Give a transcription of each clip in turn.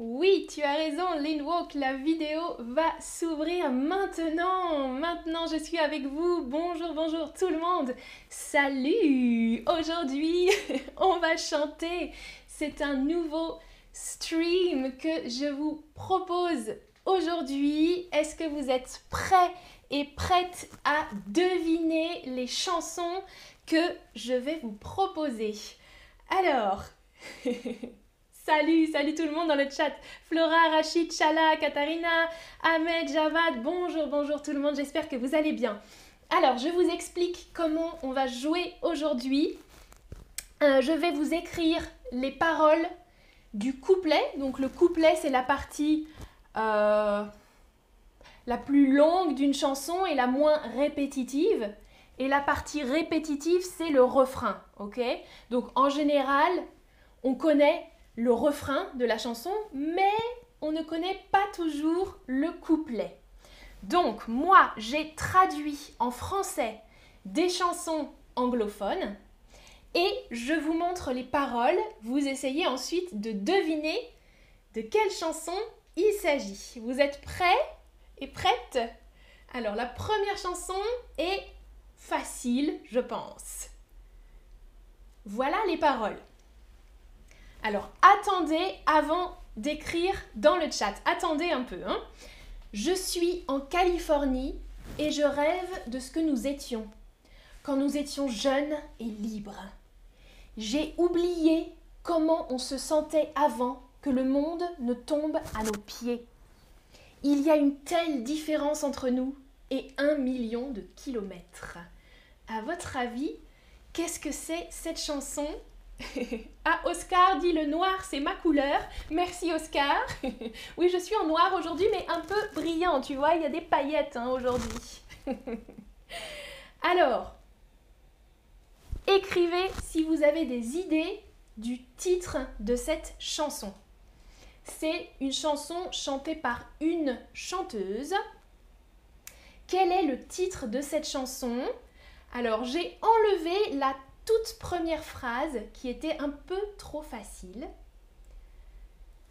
Oui, tu as raison, Linwalk, la vidéo va s'ouvrir maintenant. Maintenant, je suis avec vous. Bonjour, bonjour tout le monde. Salut. Aujourd'hui, on va chanter. C'est un nouveau stream que je vous propose aujourd'hui. Est-ce que vous êtes prêts et prêtes à deviner les chansons que je vais vous proposer? Alors, Salut, salut tout le monde dans le chat. Flora, Rachid, Chala, Katharina, Ahmed, Javad, bonjour, bonjour tout le monde, j'espère que vous allez bien. Alors, je vous explique comment on va jouer aujourd'hui. Euh, je vais vous écrire les paroles du couplet. Donc le couplet, c'est la partie euh, la plus longue d'une chanson et la moins répétitive. Et la partie répétitive, c'est le refrain, ok? Donc en général, on connaît le refrain de la chanson, mais on ne connaît pas toujours le couplet. Donc moi, j'ai traduit en français des chansons anglophones et je vous montre les paroles. Vous essayez ensuite de deviner de quelle chanson il s'agit. Vous êtes prêts et prêtes? Alors la première chanson est facile, je pense. Voilà les paroles. Alors attendez avant d'écrire dans le chat. Attendez un peu. Hein. Je suis en Californie et je rêve de ce que nous étions quand nous étions jeunes et libres. J'ai oublié comment on se sentait avant que le monde ne tombe à nos pieds. Il y a une telle différence entre nous et un million de kilomètres. À votre avis, qu'est-ce que c'est cette chanson? ah, Oscar dit le noir, c'est ma couleur. Merci Oscar. oui, je suis en noir aujourd'hui, mais un peu brillant, tu vois, il y a des paillettes hein, aujourd'hui. Alors, écrivez si vous avez des idées du titre de cette chanson. C'est une chanson chantée par une chanteuse. Quel est le titre de cette chanson? Alors, j'ai enlevé la toute première phrase qui était un peu trop facile.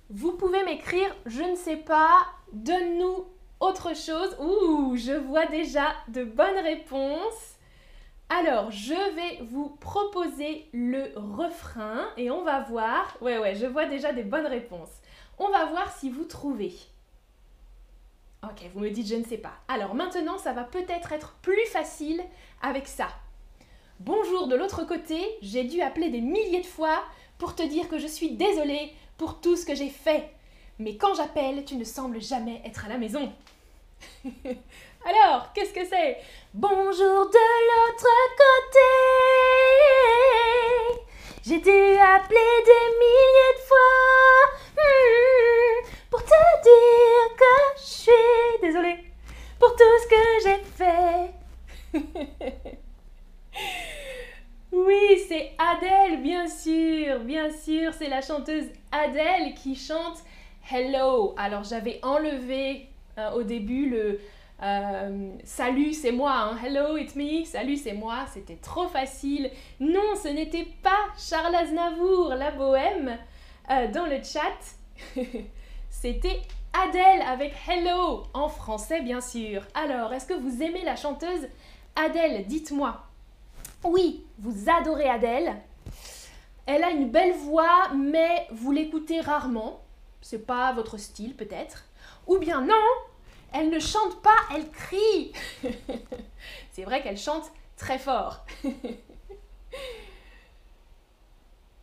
Vous pouvez m'écrire je ne sais pas, donne-nous autre chose. Ouh, je vois déjà de bonnes réponses. Alors, je vais vous proposer le refrain et on va voir. Ouais, ouais, je vois déjà des bonnes réponses. On va voir si vous trouvez. Ok, vous me dites je ne sais pas. Alors maintenant, ça va peut-être être plus facile avec ça. Bonjour de l'autre côté, j'ai dû appeler des milliers de fois pour te dire que je suis désolée pour tout ce que j'ai fait. Mais quand j'appelle, tu ne sembles jamais être à la maison. Alors, qu'est-ce que c'est? Bonjour de l'autre Alors j'avais enlevé euh, au début le euh, Salut, c'est moi, hein. Hello, it's me, salut, c'est moi, c'était trop facile. Non, ce n'était pas Charles Aznavour, la bohème, euh, dans le chat. c'était Adèle avec Hello, en français bien sûr. Alors, est-ce que vous aimez la chanteuse Adèle Dites-moi. Oui, vous adorez Adèle. Elle a une belle voix, mais vous l'écoutez rarement. C'est pas votre style peut-être. Ou bien non, elle ne chante pas, elle crie. C'est vrai qu'elle chante très fort.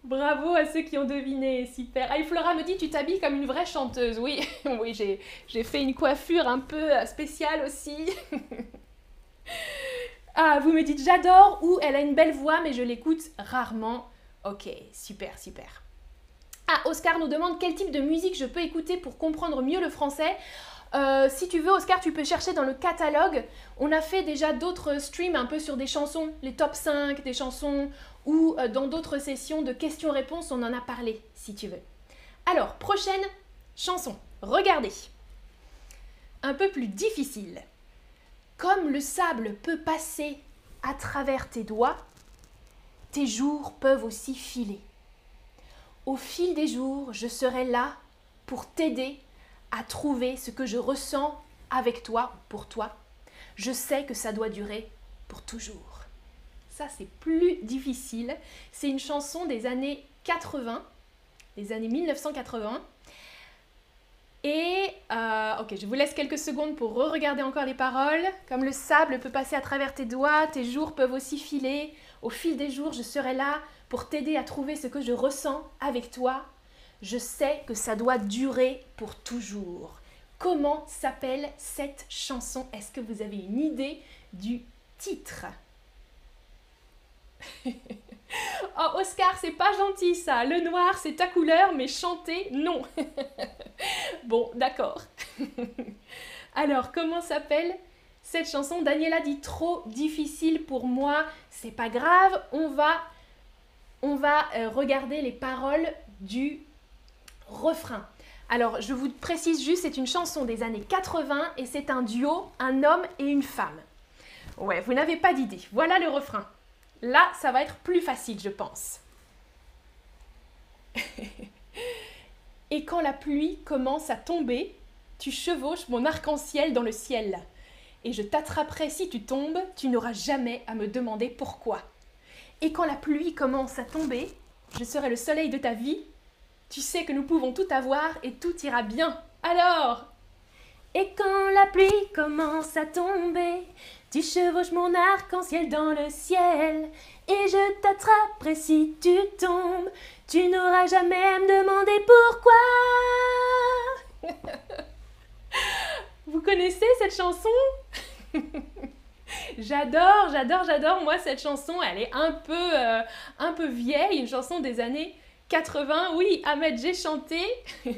Bravo à ceux qui ont deviné, super. Ah, Flora me dit tu t'habilles comme une vraie chanteuse. Oui, oui, j'ai fait une coiffure un peu spéciale aussi. Ah, vous me dites j'adore ou elle a une belle voix mais je l'écoute rarement. Ok, super, super. Ah, Oscar nous demande quel type de musique je peux écouter pour comprendre mieux le français. Euh, si tu veux, Oscar, tu peux chercher dans le catalogue. On a fait déjà d'autres streams un peu sur des chansons, les top 5 des chansons, ou euh, dans d'autres sessions de questions-réponses, on en a parlé, si tu veux. Alors, prochaine chanson. Regardez. Un peu plus difficile. Comme le sable peut passer à travers tes doigts, tes jours peuvent aussi filer. Au fil des jours, je serai là pour t'aider à trouver ce que je ressens avec toi, pour toi. Je sais que ça doit durer pour toujours. Ça, c'est plus difficile. C'est une chanson des années 80, des années 1980. Et, euh, ok, je vous laisse quelques secondes pour re-regarder encore les paroles. Comme le sable peut passer à travers tes doigts, tes jours peuvent aussi filer. Au fil des jours, je serai là pour t'aider à trouver ce que je ressens avec toi. Je sais que ça doit durer pour toujours. Comment s'appelle cette chanson? Est-ce que vous avez une idée du titre? Oh Oscar, c'est pas gentil ça. Le noir, c'est ta couleur, mais chanter, non. bon, d'accord. Alors, comment s'appelle cette chanson Daniela dit trop difficile pour moi. C'est pas grave, on va on va euh, regarder les paroles du refrain. Alors, je vous précise juste, c'est une chanson des années 80 et c'est un duo, un homme et une femme. Ouais, vous n'avez pas d'idée. Voilà le refrain. Là, ça va être plus facile, je pense. et quand la pluie commence à tomber, tu chevauches mon arc-en-ciel dans le ciel. Et je t'attraperai si tu tombes, tu n'auras jamais à me demander pourquoi. Et quand la pluie commence à tomber, je serai le soleil de ta vie. Tu sais que nous pouvons tout avoir et tout ira bien. Alors Et quand la pluie commence à tomber, tu chevauches mon arc-en-ciel dans le ciel. Et je t'attraperai si tu tombes. Tu n'auras jamais à me demander pourquoi. Vous connaissez cette chanson? J'adore, j'adore, j'adore. Moi, cette chanson, elle est un peu, euh, vieille, une chanson des années 80. Oui, Ahmed, j'ai chanté.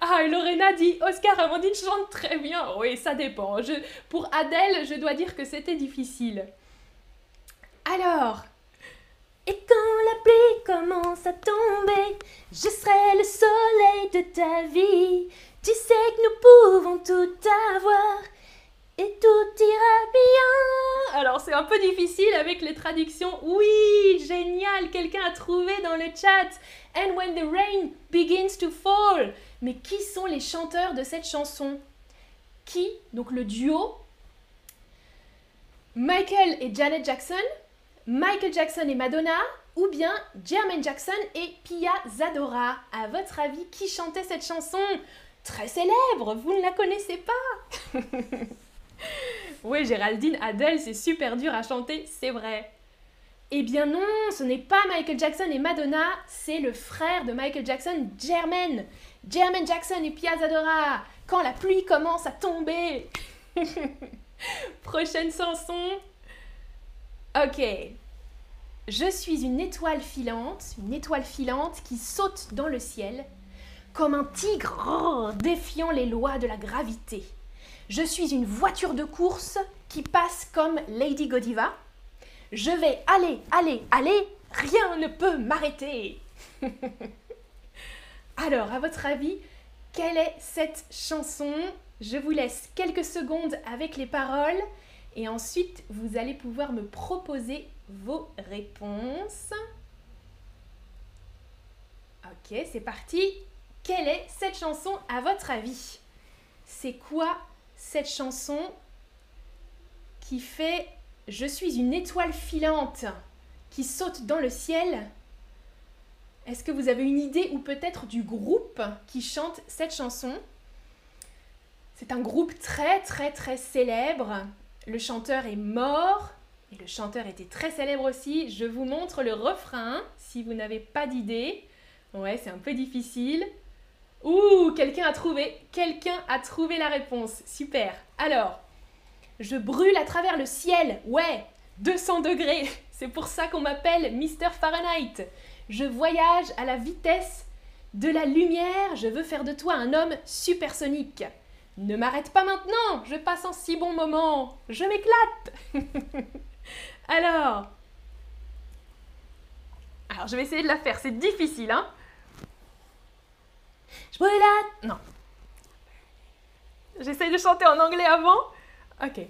ah, Lorena dit Oscar Amandine chante très bien. Oui, ça dépend. Pour Adèle, je dois dire que c'était difficile. Alors, et quand la pluie commence à tomber, je serai le soleil de ta vie. Tu sais que nous pouvons tout avoir et tout ira bien. Alors c'est un peu difficile avec les traductions. Oui, génial, quelqu'un a trouvé dans le chat. And when the rain begins to fall. Mais qui sont les chanteurs de cette chanson? Qui? Donc le duo Michael et Janet Jackson, Michael Jackson et Madonna, ou bien Jermaine Jackson et Pia Zadora. À votre avis, qui chantait cette chanson? Très célèbre, vous ne la connaissez pas Oui, Géraldine, Adele, c'est super dur à chanter, c'est vrai. Eh bien non, ce n'est pas Michael Jackson et Madonna, c'est le frère de Michael Jackson, Jermaine. Jermaine Jackson et Pia Zadora. Quand la pluie commence à tomber. Prochaine chanson. Ok. Je suis une étoile filante, une étoile filante qui saute dans le ciel, comme un tigre défiant les lois de la gravité. Je suis une voiture de course qui passe comme Lady Godiva. Je vais aller, aller, aller, rien ne peut m'arrêter. Alors, à votre avis, quelle est cette chanson? Je vous laisse quelques secondes avec les paroles et ensuite vous allez pouvoir me proposer vos réponses. Ok, c'est parti. Quelle est cette chanson à votre avis? C'est quoi cette chanson qui fait Je suis une étoile filante qui saute dans le ciel. Est-ce que vous avez une idée ou peut-être du groupe qui chante cette chanson? C'est un groupe très très très célèbre. Le chanteur est mort et le chanteur était très célèbre aussi. Je vous montre le refrain si vous n'avez pas d'idée. Ouais, c'est un peu difficile. Ouh, quelqu'un a trouvé, quelqu'un a trouvé la réponse. Super. Alors, je brûle à travers le ciel. Ouais, 200 degrés. C'est pour ça qu'on m'appelle Mr. Fahrenheit. Je voyage à la vitesse de la lumière. Je veux faire de toi un homme supersonique. Ne m'arrête pas maintenant, je passe un si bon moment. Je m'éclate. alors, alors je vais essayer de la faire. C'est difficile, hein je brûle à... Non. J'essaye de chanter en anglais avant. Ok.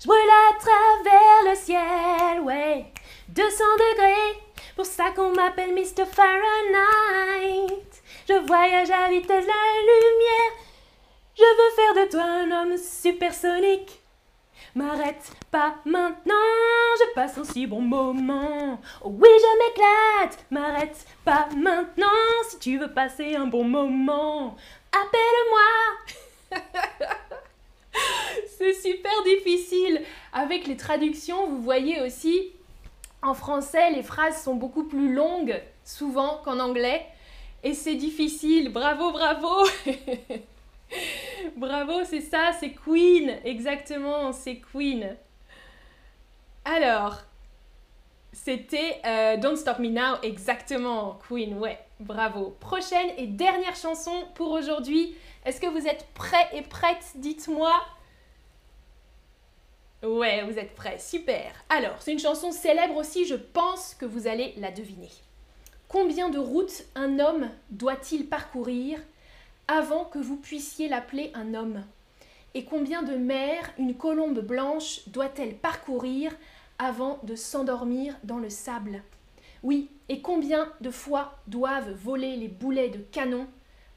Je brûle à travers le ciel, ouais. 200 degrés, pour ça qu'on m'appelle Mr. Fahrenheit. Je voyage à vitesse la lumière. Je veux faire de toi un homme supersonique. M'arrête pas maintenant, je passe un si bon moment. Oh oui, je m'éclate. M'arrête pas maintenant si tu veux passer un bon moment. Appelle-moi. C'est super difficile. Avec les traductions, vous voyez aussi, en français, les phrases sont beaucoup plus longues, souvent, qu'en anglais. Et c'est difficile. Bravo, bravo. bravo, c'est ça, c'est Queen. Exactement, c'est Queen. Alors, c'était euh, Don't Stop Me Now, exactement, Queen, ouais, bravo. Prochaine et dernière chanson pour aujourd'hui. Est-ce que vous êtes prêts et prêtes? Dites-moi. Ouais, vous êtes prêts, super. Alors, c'est une chanson célèbre aussi, je pense que vous allez la deviner. Combien de routes un homme doit-il parcourir avant que vous puissiez l'appeler un homme Et combien de mers une colombe blanche doit-elle parcourir avant de s'endormir dans le sable? Oui, et combien de fois doivent voler les boulets de canon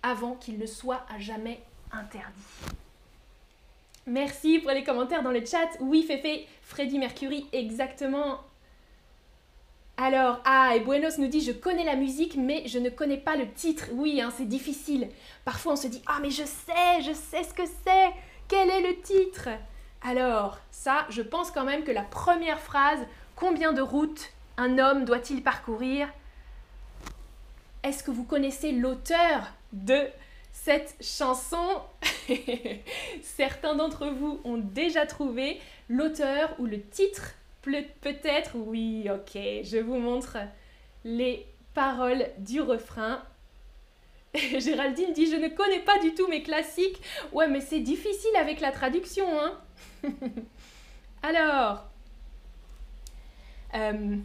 avant qu'il ne soit à jamais interdit? Merci pour les commentaires dans le chat. Oui, Féfé, Freddy Mercury, exactement. Alors, ah, et Buenos nous dit Je connais la musique, mais je ne connais pas le titre. Oui, hein, c'est difficile. Parfois, on se dit Ah, mais je sais, je sais ce que c'est. Quel est le titre? Alors, ça, je pense quand même que la première phrase Combien de routes un homme doit-il parcourir? Est-ce que vous connaissez l'auteur de cette chanson? Certains d'entre vous ont déjà trouvé l'auteur ou le titre Peut-être, oui, ok, je vous montre les paroles du refrain. Géraldine dit Je ne connais pas du tout mes classiques. Ouais, mais c'est difficile avec la traduction, hein Alors. Euh,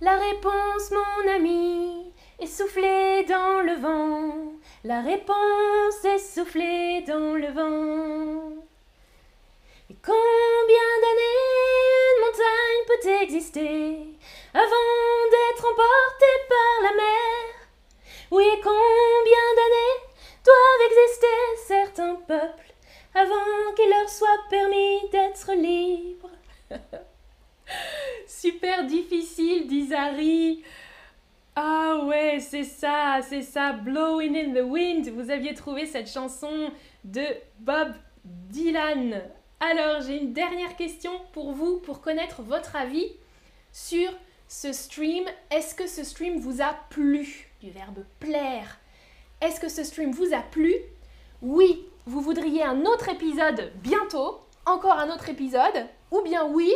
la réponse, mon ami, est soufflée dans le vent. La réponse est soufflée dans le vent. Et combien d'années exister avant d'être emportée par la mer Oui, combien d'années doivent exister certains peuples avant qu'il leur soit permis d'être libres? Super difficile, dit Zari. Ah ouais, c'est ça, c'est ça, Blowing in the Wind. Vous aviez trouvé cette chanson de Bob Dylan. Alors, j'ai une dernière question pour vous, pour connaître votre avis sur ce stream. Est-ce que ce stream vous a plu? Du verbe plaire. Est-ce que ce stream vous a plu? Oui, vous voudriez un autre épisode bientôt, encore un autre épisode, ou bien oui,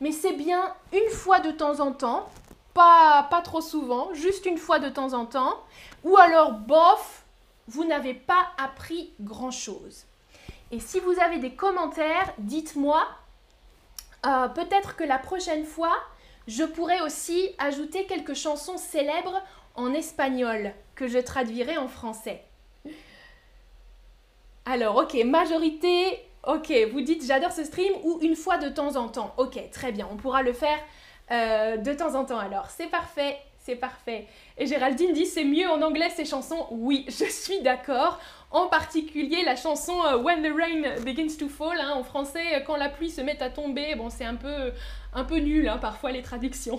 mais c'est bien une fois de temps en temps, pas, pas trop souvent, juste une fois de temps en temps, ou alors bof, vous n'avez pas appris grand-chose. Et si vous avez des commentaires, dites-moi. Euh, peut-être que la prochaine fois, je pourrais aussi ajouter quelques chansons célèbres en espagnol que je traduirai en français. Alors, ok, majorité, ok, vous dites j'adore ce stream ou une fois de temps en temps. Ok, très bien, on pourra le faire euh, de temps en temps alors. C'est parfait, c'est parfait. Et Géraldine dit c'est mieux en anglais ces chansons. Oui, je suis d'accord. En particulier la chanson euh, When the Rain Begins to Fall. Hein, en français, euh, quand la pluie se met à tomber. Bon, c'est un peu, un peu nul hein, parfois les traductions.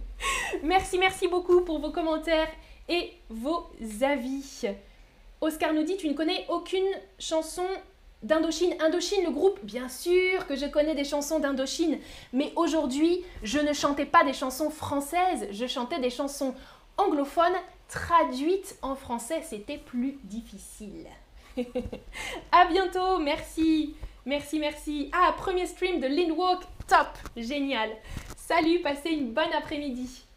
merci, merci beaucoup pour vos commentaires et vos avis. Oscar nous dit tu ne connais aucune chanson d'Indochine. Indochine, le groupe, bien sûr que je connais des chansons d'Indochine, mais aujourd'hui, je ne chantais pas des chansons françaises, je chantais des chansons anglophones traduites en français, c'était plus difficile. à bientôt, merci, merci, merci. Ah, premier stream de Lindwalk, top, génial. Salut, passez une bonne après-midi.